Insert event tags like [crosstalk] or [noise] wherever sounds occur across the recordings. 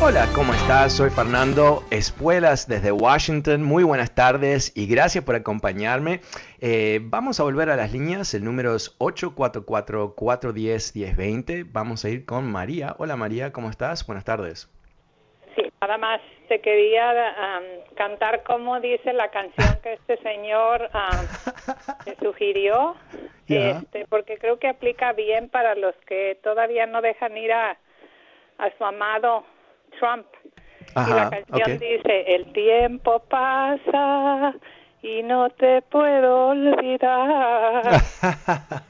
Hola, ¿cómo estás? Soy Fernando Espuelas desde Washington. Muy buenas tardes y gracias por acompañarme. Eh, vamos a volver a las líneas. El número es 844-410-1020. Vamos a ir con María. Hola María, ¿cómo estás? Buenas tardes. Sí, nada más te quería um, cantar como dice la canción que este señor um, te sugirió, [laughs] este, porque creo que aplica bien para los que todavía no dejan ir a, a su amado Trump. y la canción dice, el tiempo pasa y no te puedo olvidar.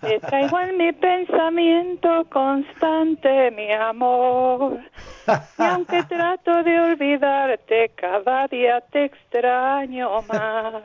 Te traigo en mi pensamiento constante, mi amor. Y aunque [laughs] trato de olvidarte, cada día te extraño más.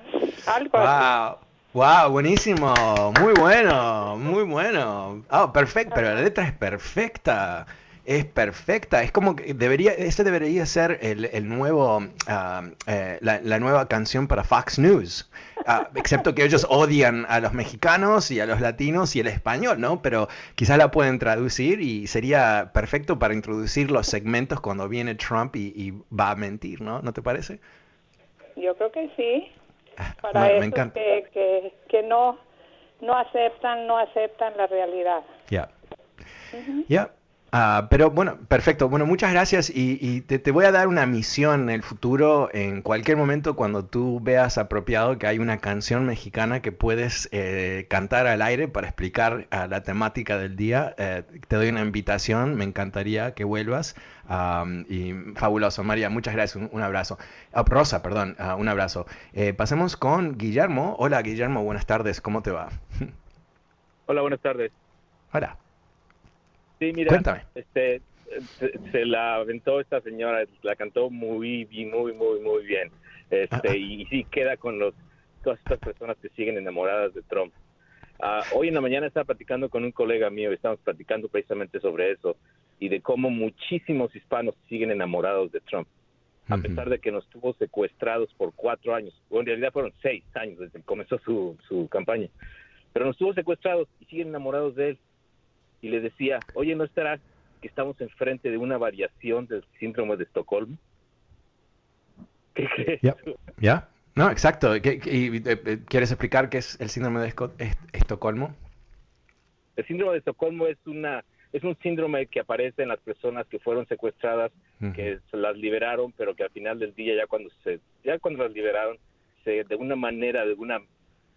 Algo así. Wow, wow, buenísimo, muy bueno, muy bueno. Ah, perfecto, pero la letra es perfecta, es perfecta. Es como que debería, ese debería ser el, el nuevo, ah, eh, la, la nueva canción para Fox News. Ah, excepto que ellos odian a los mexicanos y a los latinos y el español, ¿no? Pero quizás la pueden traducir y sería perfecto para introducir los segmentos cuando viene Trump y, y va a mentir, ¿no? ¿No te parece? Yo creo que sí. Para Me- me esos encanta. que, que, que no, no aceptan, no aceptan la realidad. Ya. Ya. Ah, pero bueno, perfecto. Bueno, muchas gracias y, y te, te voy a dar una misión en el futuro, en cualquier momento cuando tú veas apropiado que hay una canción mexicana que puedes eh, cantar al aire para explicar ah, la temática del día. eh, te doy una invitación, me encantaría que vuelvas. Y fabuloso, María, muchas gracias, un, un abrazo. Ah, Rosa, perdón, un abrazo. Eh, pasemos con Guillermo. Hola Guillermo, buenas tardes, ¿cómo te va? [laughs] Hola, buenas tardes. Hola. Sí, mira, Cuéntame. este, se, se la aventó esta señora, la cantó muy, muy, muy, muy bien. Este, y, sí queda con los todas estas personas que siguen enamoradas de Trump. Ah, hoy en la mañana estaba platicando con un colega mío y estábamos platicando precisamente sobre eso y de cómo muchísimos hispanos siguen enamorados de Trump, a pesar de que nos tuvo secuestrados por cuatro años, o en realidad fueron seis años desde que comenzó su, su campaña, pero nos tuvo secuestrados y siguen enamorados de él y le decía, oye, ¿no estará que estamos enfrente de una variación del síndrome de Estocolmo? ¿Qué crees? Ya. No, exacto. ¿Qué- eh, eh, ¿Quieres explicar qué es el síndrome de Estocolmo? El síndrome de Estocolmo es una es un síndrome que aparece en las personas que fueron secuestradas, que se las liberaron, pero que al final del día ya cuando se ya cuando las liberaron se de una manera de una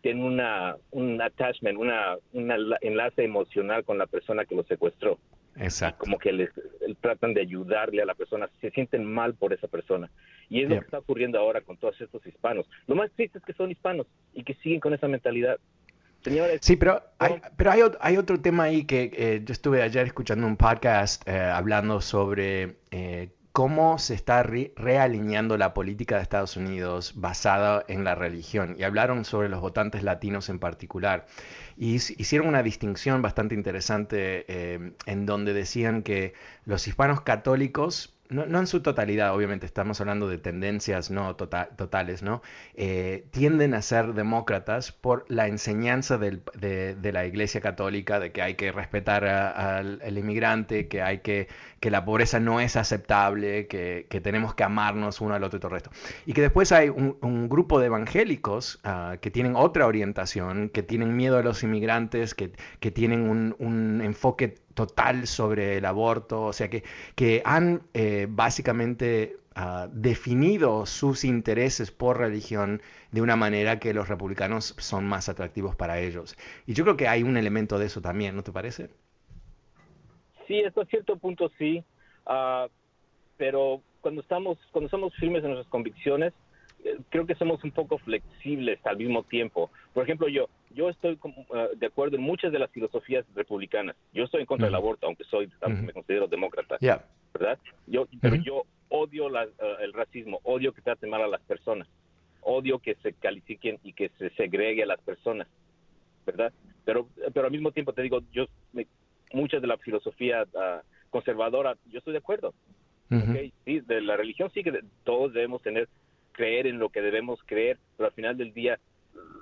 tienen una un attachment, una un enlace emocional con la persona que los secuestró. Exacto. como que les tratan de ayudarle a la persona, se sienten mal por esa persona. Y es lo que está ocurriendo ahora con todos estos hispanos. Lo más triste es que son hispanos y que siguen con esa mentalidad. Señores, Sí, pero hay, pero hay, hay otro tema ahí que eh, yo estuve ayer escuchando un podcast eh, hablando sobre eh, cómo se está re- realineando la política de Estados Unidos basada en la religión. Y hablaron sobre los votantes latinos en particular. Y hic- hicieron una distinción bastante interesante eh, en donde decían que los hispanos católicos no, en su totalidad, obviamente estamos hablando de tendencias no tota-, totales, ¿no? Eh, tienden a ser demócratas por la enseñanza de, la Iglesia Católica de que hay que respetar al inmigrante, que hay que, que la pobreza no es aceptable, que, tenemos que amarnos uno al otro y todo el resto. Y que después hay un, grupo de evangélicos ah, que tienen otra orientación, que tienen miedo a los inmigrantes, que, que tienen un, un enfoque total sobre el aborto, o sea que, que han eh, básicamente ah, definido sus intereses por religión de una manera que los republicanos son más atractivos para ellos. Y yo creo que hay un elemento de eso también, ¿no te parece? Sí, hasta cierto punto sí, uh, pero cuando estamos, cuando somos firmes en nuestras convicciones, eh, creo que somos un poco flexibles al mismo tiempo. Por ejemplo, yo, yo estoy uh, de acuerdo en muchas de las filosofías republicanas. Yo estoy en contra del aborto, aunque soy, me considero demócrata, ¿verdad? Yo, pero yo odio la, uh, el racismo, odio que traten mal a las personas, odio que se califiquen y que se segregue a las personas, ¿verdad? Pero, pero al mismo tiempo te digo, yo muchas de la filosofía uh, conservadora, yo estoy de acuerdo. Sí, de la religión sí que todos debemos tener creer en lo que debemos creer, pero al final del día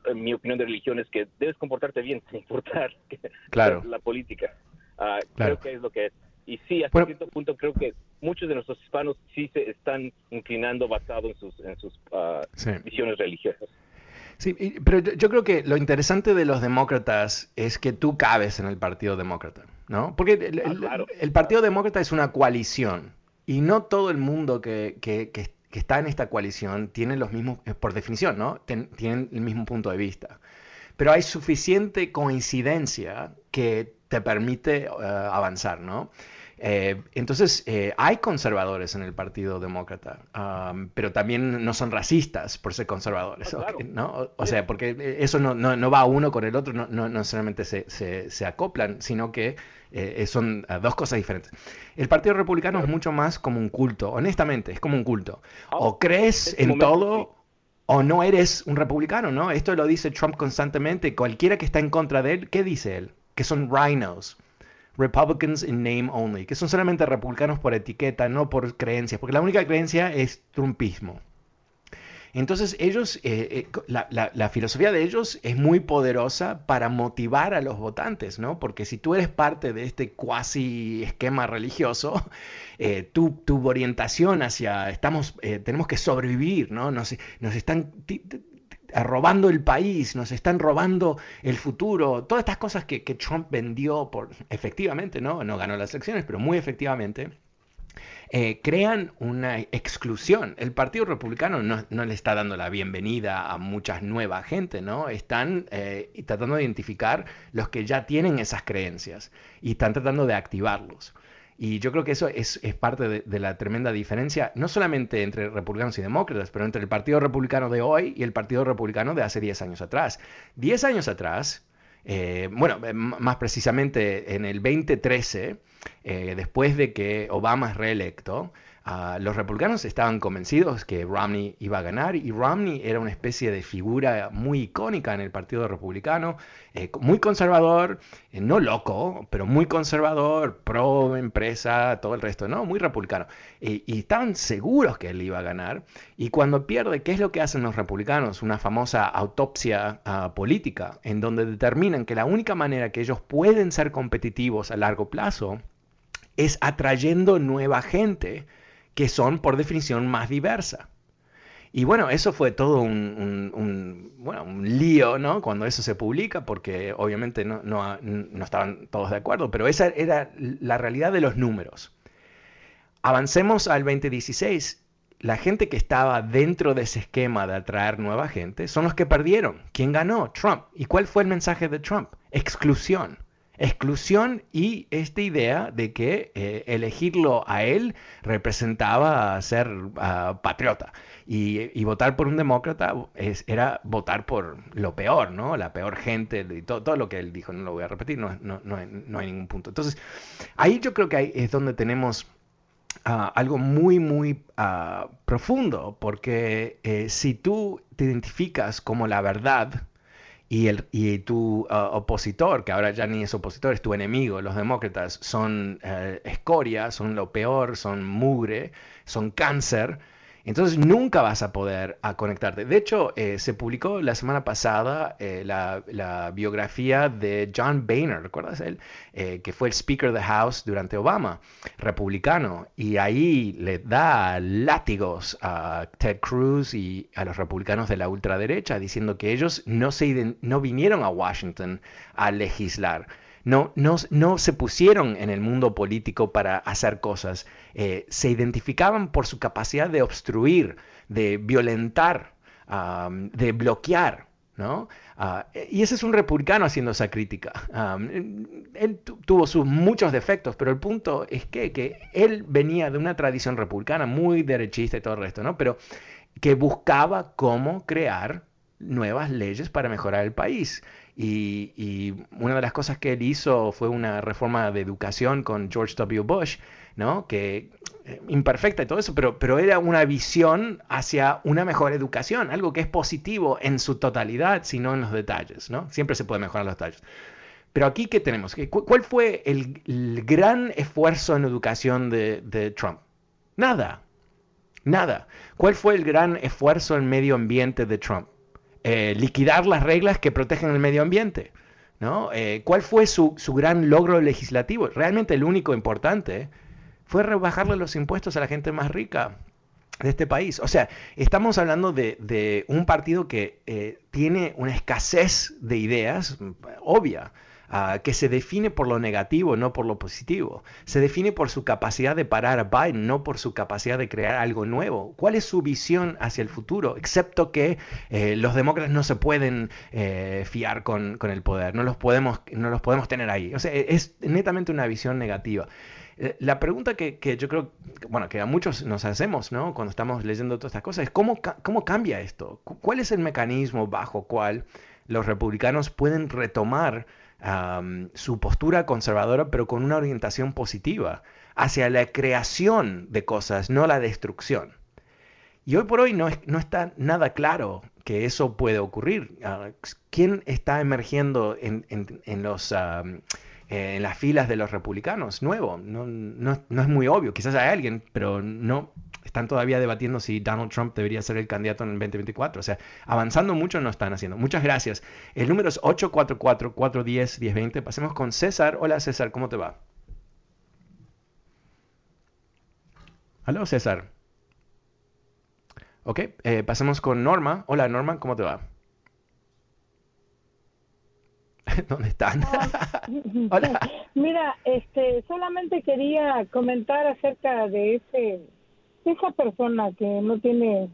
en mi opinión de religión es que debes comportarte bien [laughs] sin importar claro. la, política. Uh, Creo que es lo que es. Y sí, hasta cierto punto creo que muchos de nuestros hispanos sí se están inclinando basado en sus, en sus uh, visiones religiosas. Sí, pero yo, creo que lo interesante de los demócratas es que tú cabes en el Partido Demócrata, ¿no? Porque el, ah, el, Partido Demócrata es una coalición y no todo el mundo que, que, que, que está en esta coalición tienen los mismos, eh, por definición, ¿no? tienen el mismo punto de vista. Pero hay suficiente coincidencia que te permite eh, avanzar, ¿no? Eh, entonces, hay conservadores en el Partido Demócrata, pero también no son racistas por ser conservadores, ah, ¿no? O, sea, porque eso no, no, va uno con el otro, no, no necesariamente se, se, se, acoplan, sino que eh, eh, son ah, dos cosas diferentes. El Partido Republicano es mucho más como un culto, honestamente, es como un culto. Ah, o crees en todo o no eres un republicano, ¿no? Esto lo dice Trump constantemente. Cualquiera que está en contra de él, ¿qué dice él? Que son rhinos. Republicans in name only, que son solamente republicanos por etiqueta, no por creencias, porque la única creencia es trumpismo. Entonces ellos, eh, eh, la, filosofía de ellos es muy poderosa para motivar a los votantes, ¿no? Porque si tú eres parte de este cuasi esquema religioso, [laughs] eh, tu, orientación hacia, estamos, tenemos que sobrevivir, ¿no? Nos, nos están robando el país, nos están robando el futuro, todas estas cosas que, que Trump vendió por, efectivamente, ¿no? No ganó las elecciones, pero muy efectivamente eh, crean una exclusión. El Partido Republicano no, le está dando la bienvenida a mucha nueva gente, ¿no? Están eh, tratando de identificar los que ya tienen esas creencias y están tratando de activarlos. Y yo creo que eso es, parte de, la tremenda diferencia, no solamente entre republicanos y demócratas, pero entre el Partido Republicano de hoy y el Partido Republicano de hace 10 años atrás. 10 años atrás, eh, bueno, más precisamente en el 2013, eh, después de que Obama es reelecto, Ah, los republicanos estaban convencidos que Romney iba a ganar y Romney era una especie de figura muy icónica en el Partido Republicano, eh, muy conservador, eh, no loco, pero muy conservador, pro empresa, todo el resto, ¿no? Muy republicano. y estaban seguros que él iba a ganar. Y cuando pierde, ¿qué es lo que hacen los republicanos? Una famosa autopsia ah, política, en donde determinan que la única manera que ellos pueden ser competitivos a largo plazo es atrayendo nueva gente que son por definición más diversa. Y bueno, eso fue todo un, bueno, un lío, ¿no? Cuando eso se publica, porque obviamente no, no, no, estaban todos de acuerdo, pero esa era la realidad de los números. Avancemos al 2016. La gente que estaba dentro de ese esquema de atraer nueva gente son los que perdieron. ¿Quién ganó? Trump. ¿Y cuál fue el mensaje de Trump? Exclusión. Exclusión y esta idea de que eh, elegirlo a él representaba ser ah, patriota. Y, votar por un demócrata es, era votar por lo peor, ¿no? La peor gente, y todo, todo lo que él dijo, no lo voy a repetir, no, no, no, hay, no hay, ningún punto. Entonces, ahí yo creo que es donde tenemos ah, algo muy, muy ah, profundo, porque eh, si tú te identificas como la verdad, y, el, y tu uh, opositor, que ahora ya ni es opositor, es tu enemigo, los demócratas, son uh, escoria, son lo peor, son mugre, son cáncer, entonces nunca vas a poder a conectarte. De hecho, eh, se publicó la semana pasada eh, la, biografía de John Boehner, ¿recuerdas él? Eh, que fue el Speaker of the House durante Obama, republicano, y ahí le da látigos a Ted Cruz y a los republicanos de la ultraderecha, diciendo que ellos no, se, no vinieron a Washington a legislar no, no, se pusieron en el mundo político para hacer cosas, eh, se identificaban por su capacidad de obstruir, de violentar, de bloquear. ¿no? Ah, y ese es un republicano haciendo esa crítica. él tuvo sus muchos defectos, pero el punto es que, que, él venía de una tradición republicana muy derechista y todo el resto, ¿no? pero que buscaba cómo crear nuevas leyes para mejorar el país. Y, una de las cosas que él hizo fue una reforma de educación con George W. Bush, ¿no? Que eh, imperfecta y todo eso, pero, pero era una visión hacia una mejor educación, algo que es positivo en su totalidad, sino en los detalles, ¿no? Siempre se puede mejorar los detalles. Pero aquí, ¿qué tenemos? ¿Cuál fue el, gran esfuerzo en educación de, de Trump? Nada, nada. ¿Cuál fue el gran esfuerzo en medio ambiente de Trump? Eh, liquidar las reglas que protegen el medio ambiente. ¿no? Eh, ¿Cuál fue su, gran logro legislativo? Realmente el único importante fue rebajarle los impuestos a la gente más rica de este país. O sea, estamos hablando de, un partido que eh, tiene una escasez de ideas obvia. Ah, que se define por lo negativo, no por lo positivo. Se define por su capacidad de parar a Biden, no por su capacidad de crear algo nuevo. ¿Cuál es su visión hacia el futuro? Excepto que eh, los demócratas no se pueden eh, fiar con, el poder, no los, podemos, no los podemos tener ahí. O sea, es netamente una visión negativa. Eh, la pregunta que, yo creo, bueno, que a muchos nos hacemos, ¿no? Cuando estamos leyendo todas estas cosas, es ¿cómo, cómo cambia esto? ¿Cuál es el mecanismo bajo cual los republicanos pueden retomar su postura conservadora, pero con una orientación positiva hacia la creación de cosas, no la destrucción. Y hoy por hoy no, no está nada claro que eso puede ocurrir. Ah, ¿Quién está emergiendo en, los, en las filas de los republicanos? Nuevo, no, no, es muy obvio. Quizás hay alguien, pero no, están todavía debatiendo si Donald Trump debería ser el candidato en el 2024. O sea, avanzando mucho no están haciendo. Muchas gracias. El número es 844-410-1020. Pasemos con César. Hola César, ¿cómo te va? Hola César. Ok, eh, pasemos con Norma. Hola Norma, ¿cómo te va? [laughs] ¿Dónde están? [laughs] Hola. [laughs] Mira, este, solamente quería comentar acerca de ese esa persona que no tiene,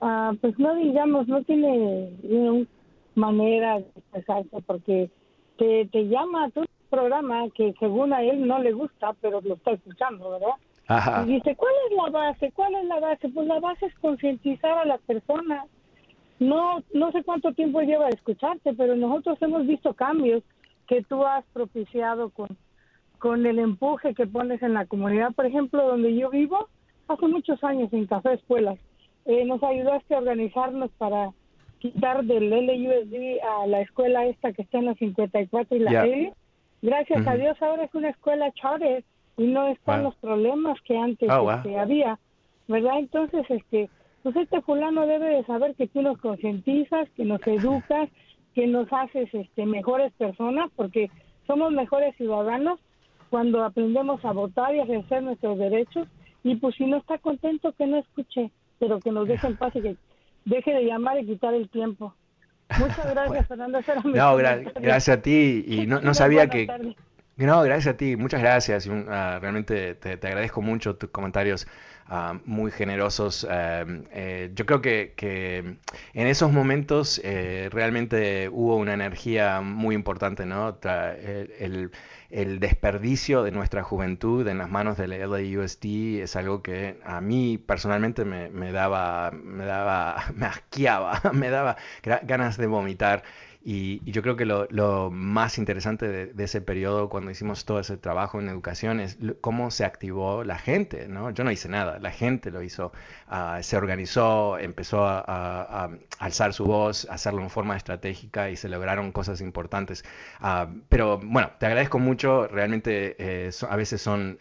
ah, pues no digamos, no tiene manera de expresarse porque te, te llama a tu programa que según a él no le gusta, pero lo está escuchando, ¿verdad? Y dice, ¿cuál es la base? ¿Cuál es la base? Pues la base es concientizar a las personas. No, no sé cuánto tiempo lleva a escucharte, pero nosotros hemos visto cambios que tú has propiciado con, con el empuje que pones en la comunidad. Por ejemplo, donde yo vivo, hace muchos años en Café Escuelas. Eh, nos ayudaste a organizarnos para quitar del LUSD a la escuela esta que está en la 54 y la L. Gracias a Dios ahora es una escuela charter y no están los problemas que antes oh, este, había, ¿verdad? Entonces, este, pues este fulano debe de saber que tú nos concientizas, que nos educas, que nos haces este, mejores personas, porque somos mejores ciudadanos cuando aprendemos a votar y a ejercer nuestros derechos y pues si no está contento, que no escuche, pero que nos deje en paz y que deje de llamar y quitar el tiempo. Muchas [laughs] gracias, Fernando. No, gracias a ti. Y no, no sabía que... No, gracias a ti, muchas gracias. Uh, realmente te, agradezco mucho tus comentarios uh, muy generosos. Um, eh, yo creo que, que, en esos momentos eh, realmente hubo una energía muy importante, ¿no? el el desperdicio de nuestra juventud en las manos del LAUSD es algo que a mí personalmente me, daba, me daba, [laughs] me asqueaba, [laughs] me daba ganas de vomitar. Y, yo creo que lo, más interesante de, ese periodo, cuando hicimos todo ese trabajo en educación, es cómo se activó la gente, ¿no? Yo no hice nada, la gente lo hizo, ah, se organizó, empezó a, alzar su voz, hacerlo en forma estratégica y se lograron cosas importantes. Ah, pero bueno, te agradezco mucho, realmente eh, a veces son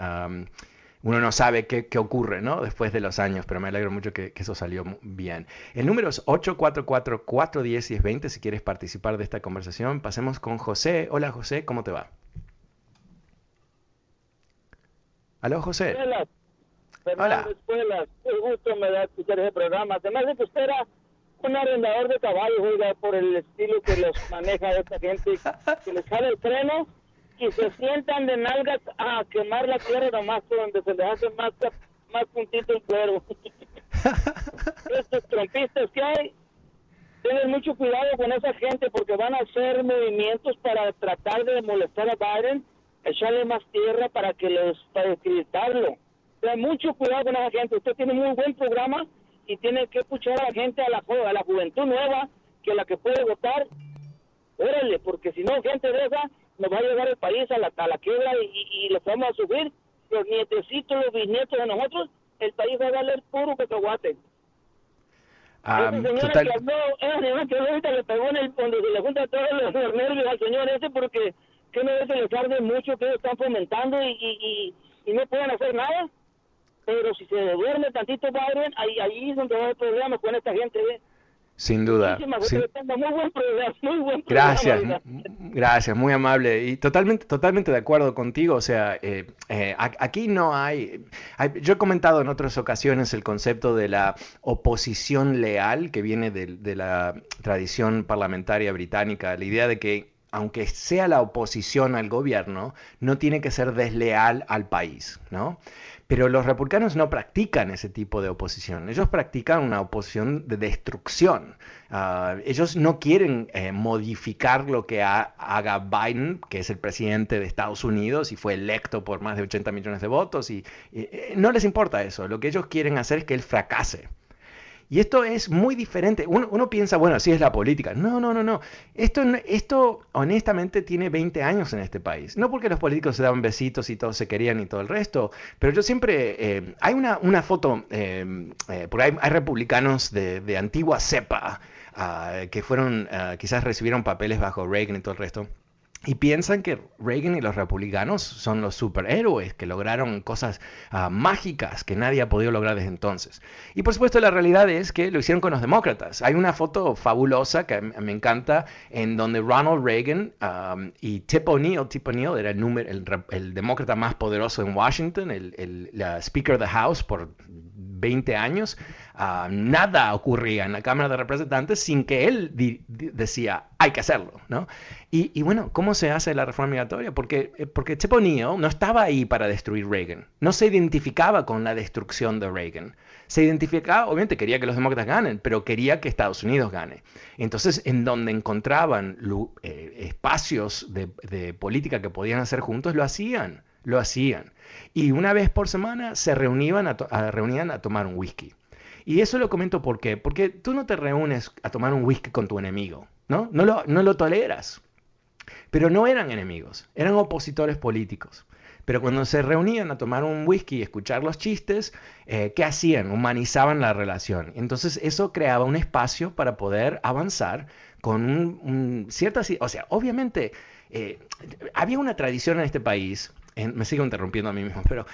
uno no sabe qué, ocurre, ¿no? Después de los años, pero me alegro mucho que, eso salió bien. El número es 844-410-1020 si quieres participar de esta conversación. Pasemos con José. Hola José, ¿cómo te va? Aló José. Hola. Hola. Escuelas. Qué gusto me da escuchar ese programa. Además de que usted era un arrendador de caballos, oiga, por el estilo que los maneja esta gente, que les sale el freno y se sientan de nalgas a quemar la tierra nomás donde se les hace más, más puntito el cuero. [laughs] Estos trompistas que hay, tienen mucho cuidado con esa gente porque van a hacer movimientos para tratar de molestar a Biden, echarle más tierra para que los para descritarlo. O mucho cuidado con esa gente. Usted tiene muy buen programa y tiene que escuchar a la gente, a la, a la juventud nueva, que la que puede votar, órale, porque si no, gente de esa nos va a llevar el país a la, a la quiebra y, y, lo vamos a subir. Los nietecitos, los bisnietos de nosotros, el país va a valer puro cacahuate. Ah, total... que habló, señora que ahorita le pegó en el, cuando se le junta todos los, nervios al señor ese porque que no se les arde mucho que ellos están fomentando y, y, y, no pueden hacer nada. Pero si se duerme tantito Biden, ahí, ahí es donde va a haber problemas con esta gente. ¿eh? Sin duda. gracias, gracias, muy amable y totalmente, totalmente de acuerdo contigo. O sea, eh, eh, aquí no hay, Yo he comentado en otras ocasiones el concepto de la oposición leal que viene de la tradición parlamentaria británica, la idea de que aunque sea la oposición al gobierno, no tiene que ser desleal al país, ¿no? Pero los republicanos no practican ese tipo de oposición. Ellos practican una oposición de destrucción. Ah, ellos no quieren eh, modificar lo que haga Biden, que es el presidente de Estados Unidos y fue electo por más de 80 millones de votos. y eh, no les importa eso. Lo que ellos quieren hacer es que él fracase. Y esto es muy diferente. Uno, piensa, bueno, así es la política. No, no, no, no. Esto, esto honestamente tiene 20 años en este país. No porque los políticos se daban besitos y todos se querían y todo el resto, pero yo siempre... Eh, hay una, una foto, eh, eh, por ahí hay republicanos de, antigua cepa ah, que fueron, ah, quizás recibieron papeles bajo Reagan y todo el resto y piensan que Reagan y los republicanos son los superhéroes que lograron cosas ah, mágicas que nadie ha podido lograr desde entonces. Y por supuesto la realidad es que lo hicieron con los demócratas. Hay una foto fabulosa que me encanta en donde Ronald Reagan y Tip O'Neill, Tip O'Neill era el, número, el, demócrata más poderoso en Washington, el, el Speaker of the House por 20 años, Ah, nada ocurría en la Cámara de Representantes sin que él decía, hay que hacerlo, ¿no? Y, bueno, ¿cómo se hace la reforma migratoria? Porque, eh, porque O'Neill no estaba ahí para destruir Reagan, no se identificaba con la destrucción de Reagan. Se identificaba, obviamente quería que los demócratas ganen, pero quería que Estados Unidos gane. Entonces, en donde encontraban eh, espacios de, política que podían hacer juntos, lo hacían, lo hacían. Y una vez por semana se reunían a, reunían a tomar un whisky. Y eso lo comento ¿por qué? porque tú no te reúnes a tomar un whisky con tu enemigo, ¿no? No lo, no lo toleras. Pero no eran enemigos, eran opositores políticos. Pero cuando se reunían a tomar un whisky y escuchar los chistes, eh, ¿qué hacían? Humanizaban la relación. Entonces eso creaba un espacio para poder avanzar con un, ciertas... O sea, obviamente eh, había una tradición en este país me sigo interrumpiendo a mí mismo, pero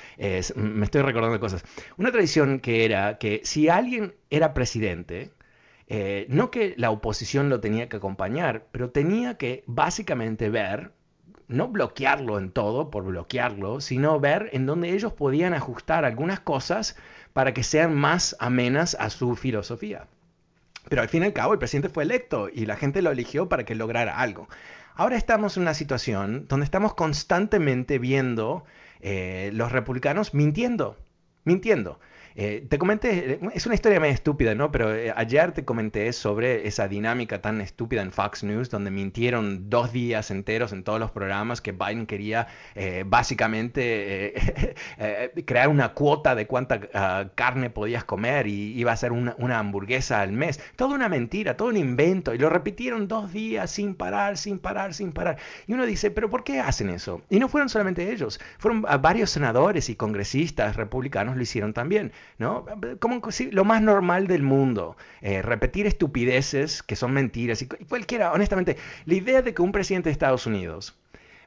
me estoy recordando cosas. Una tradición que era que si alguien era presidente, eh, no que la oposición lo tenía que acompañar, pero tenía que básicamente ver, no bloquearlo en todo por bloquearlo, sino ver en dónde ellos podían ajustar algunas cosas para que sean más amenas a su filosofía. Pero al fin y al cabo el presidente fue electo y la gente lo eligió para que lograra algo. Ahora estamos en una situación donde estamos constantemente viendo eh, los republicanos mintiendo, mintiendo. Eh, te comenté, es una historia medio estúpida, ¿no? Pero eh, ayer te comenté sobre esa dinámica tan estúpida en Fox News, donde mintieron dos días enteros en todos los programas que Biden quería eh, básicamente [laughs] crear una cuota de cuánta ah, carne podías comer y iba a ser una, una, hamburguesa al mes. Toda una mentira, todo un invento. Y lo repitieron dos días sin parar, sin parar, sin parar. Y uno dice, ¿pero por qué hacen eso? Y no fueron solamente ellos, fueron ah, varios senadores y congresistas republicanos lo hicieron también. ¿No? Como lo más normal del mundo. Eh, repetir estupideces que son mentiras y cualquiera, honestamente, la idea de que un presidente de Estados Unidos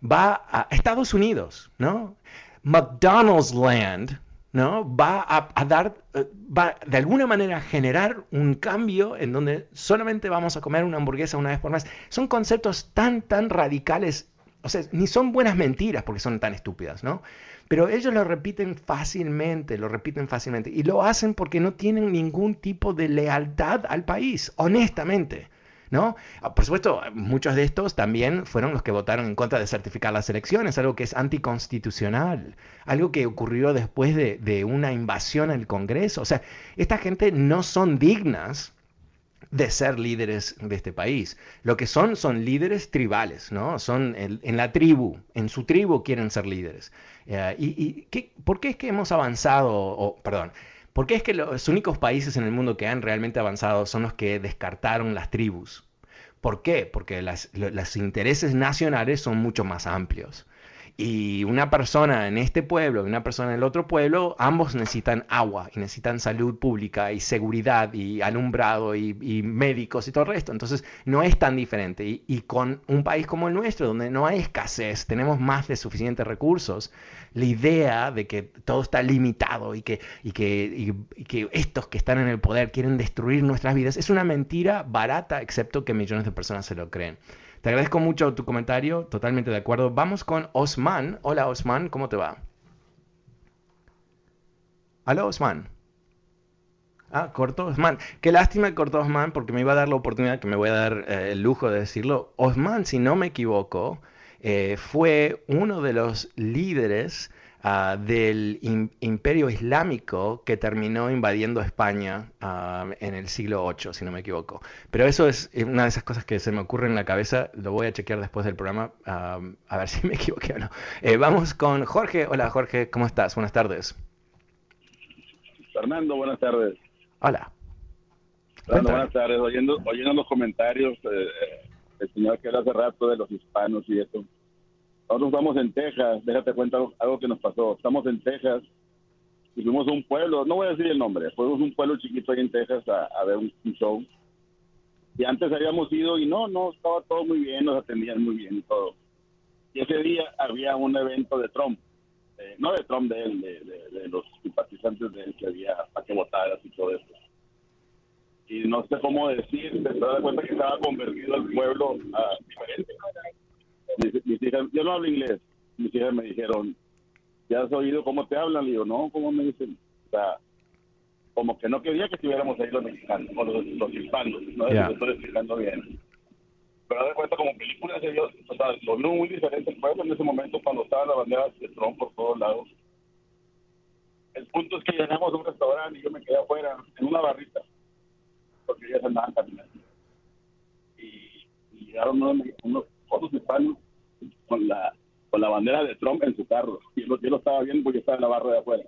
va a Estados Unidos, ¿no? McDonald's Land, ¿no? Va a, dar, eh, va de alguna manera a generar un cambio en donde solamente vamos a comer una hamburguesa una vez por mes. Son conceptos tan, tan radicales, o sea, ni son buenas mentiras porque son tan estúpidas, ¿no? Pero ellos lo repiten fácilmente, lo repiten fácilmente. Y lo hacen porque no tienen ningún tipo de lealtad al país, honestamente. ¿No? Ah, por supuesto, muchos de estos también fueron los que votaron en contra de certificar las elecciones, algo que es anticonstitucional, algo que ocurrió después de, de una invasión al Congreso. O sea, esta gente no son dignas de ser líderes de este país. Lo que son son líderes tribales, ¿no? Son en la tribu, en su tribu quieren ser líderes. Eh, ¿Y, qué, por qué es que hemos avanzado, o perdón, por qué es que los únicos países en el mundo que han realmente avanzado son los que descartaron las tribus? ¿Por qué? Porque los intereses nacionales son mucho más amplios y una persona en este pueblo y una persona en el otro pueblo, ambos necesitan agua y necesitan salud pública y seguridad y alumbrado y, médicos y todo el resto. Entonces no es tan diferente. Y, con un país como el nuestro, donde no hay escasez, tenemos más de suficientes recursos, la idea de que todo está limitado y que, y que, y que estos que están en el poder quieren destruir nuestras vidas es una mentira barata, excepto que millones de personas se lo creen. Te agradezco mucho tu comentario, totalmente de acuerdo. Vamos con Osman. Hola Osman, ¿cómo te va? Hola Osman. Ah, cortó Osman. Qué lástima que cortó Osman porque me iba a dar la oportunidad, que me voy a dar eh, el lujo de decirlo. Osman, si no me equivoco, eh, fue uno de los líderes Ah, del imperio islámico que terminó invadiendo España ah, en el siglo VIII, si no me equivoco. Pero eso es una de esas cosas que se me ocurre en la cabeza, lo voy a chequear después del programa, ah, a ver [laughs] si me equivoqué o no. Eh, vamos con Jorge. Hola Jorge, ¿cómo estás? Buenas tardes. Fernando, buenas tardes. Hola. Fernando, buenas tardes. Oyendo, oyendo los comentarios, eh, eh, el señor que era hace rato de los hispanos y eso nosotros estamos en Texas, déjate cuenta algo, que nos pasó. Estamos en Texas y fuimos a un pueblo, no voy a decir el nombre, fuimos a un pueblo chiquito ahí en Texas a, ver un, show. Y antes habíamos ido y no, no, estaba todo muy bien, nos atendían muy bien y todo. Y ese día había un evento de Trump, eh, no de Trump, de él, de, los simpatizantes de él, que había para que votaras y todo eso. Y no sé cómo decir, se da cuenta que estaba convertido el pueblo a diferente mis, hijas, yo no hablo inglés, mis hijas me dijeron, ¿ya has oído cómo te hablan? Le digo, no, ¿cómo me dicen? O sea, como que no quería que estuviéramos ahí los mexicanos, o los, hispanos, no yeah. estoy explicando bien. Pero de cuenta, como películas ellos, o sea, lo vio muy diferente el pueblo en ese momento cuando estaba la bandera de Trump por todos lados. El punto es que llegamos a un restaurante y yo me quedé afuera, en una barrita, porque ellas andaban caminando. Y, y llegaron unos, unos, otros hispanos con la con la bandera de Trump en su carro. Y yo, lo estaba viendo porque estaba en la barra de afuera.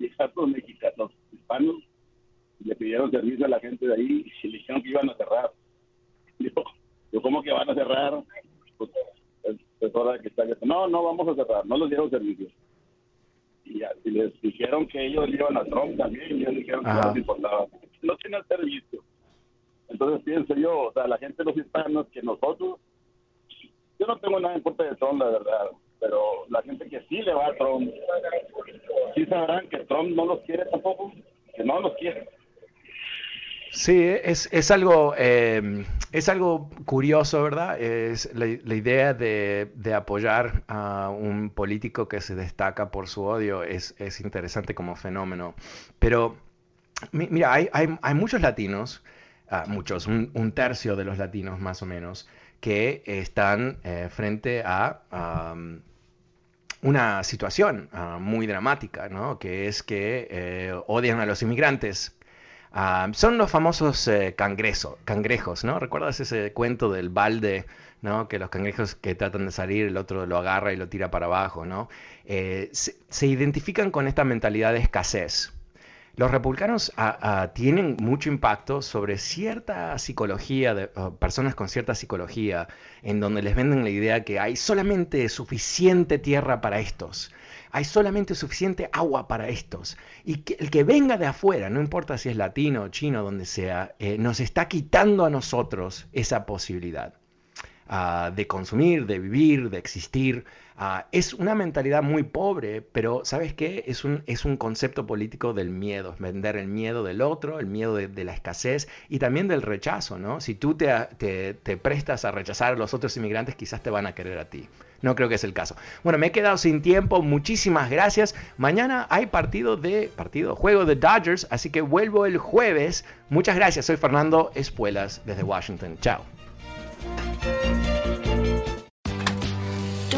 Y los mexicanos, hispanos, le pidieron servicio a la gente de ahí y le dijeron que iban a cerrar. [laughs] Yo, yo ¿cómo que van a cerrar? Pues, es, hora de que está No, no vamos a cerrar, no los dieron servicio. Y, les dijeron que ellos iban a Trump también, y ellos dijeron que no les importaba. No tienen servicio. Entonces pienso yo, o sea, la gente de los hispanos, que nosotros yo no tengo nada en contra de Trump, la verdad, pero la gente que sí le va a Trump, sí sabrán que Trump no los quiere tampoco, que no los quiere. Sí, es, es algo em, es algo curioso, ¿verdad? Es la, idea de, de, apoyar a un político que se destaca por su odio es, es interesante como fenómeno. Pero mira, hay, hay, hay muchos latinos, ah, muchos, un, tercio de los latinos más o menos, que están eh, frente a, una situación ah, muy dramática, ¿no? que es que eh, odian a los inmigrantes. Ah, son los famosos eh, cangrejos, ¿no? ¿Recuerdas ese cuento del balde, ¿no? Que los cangrejos que tratan de salir, el otro lo agarra y lo tira para abajo, ¿no? Se, identifican con esta mentalidad de escasez. Los republicanos tienen mucho impacto sobre cierta psicología, de, personas con cierta psicología, en donde les venden la idea que hay solamente suficiente tierra para estos, hay solamente suficiente agua para estos, y que el que venga de afuera, no importa si es latino, chino, donde sea, eh, nos está quitando a nosotros esa posibilidad. Ah, de consumir, de vivir, de existir. Ah, es una mentalidad muy pobre, pero ¿sabes qué? Es un, es un concepto político del miedo, vender el miedo del otro, el miedo de, la escasez y también del rechazo, ¿no? Si tú te, te, prestas a rechazar a los otros inmigrantes, quizás te van a querer a ti. No creo que es el caso. Bueno, me he quedado sin tiempo. Muchísimas gracias. Mañana hay partido de partido, juego de Dodgers, así que vuelvo el jueves. Muchas gracias. Soy Fernando Espuelas desde Washington. Chao.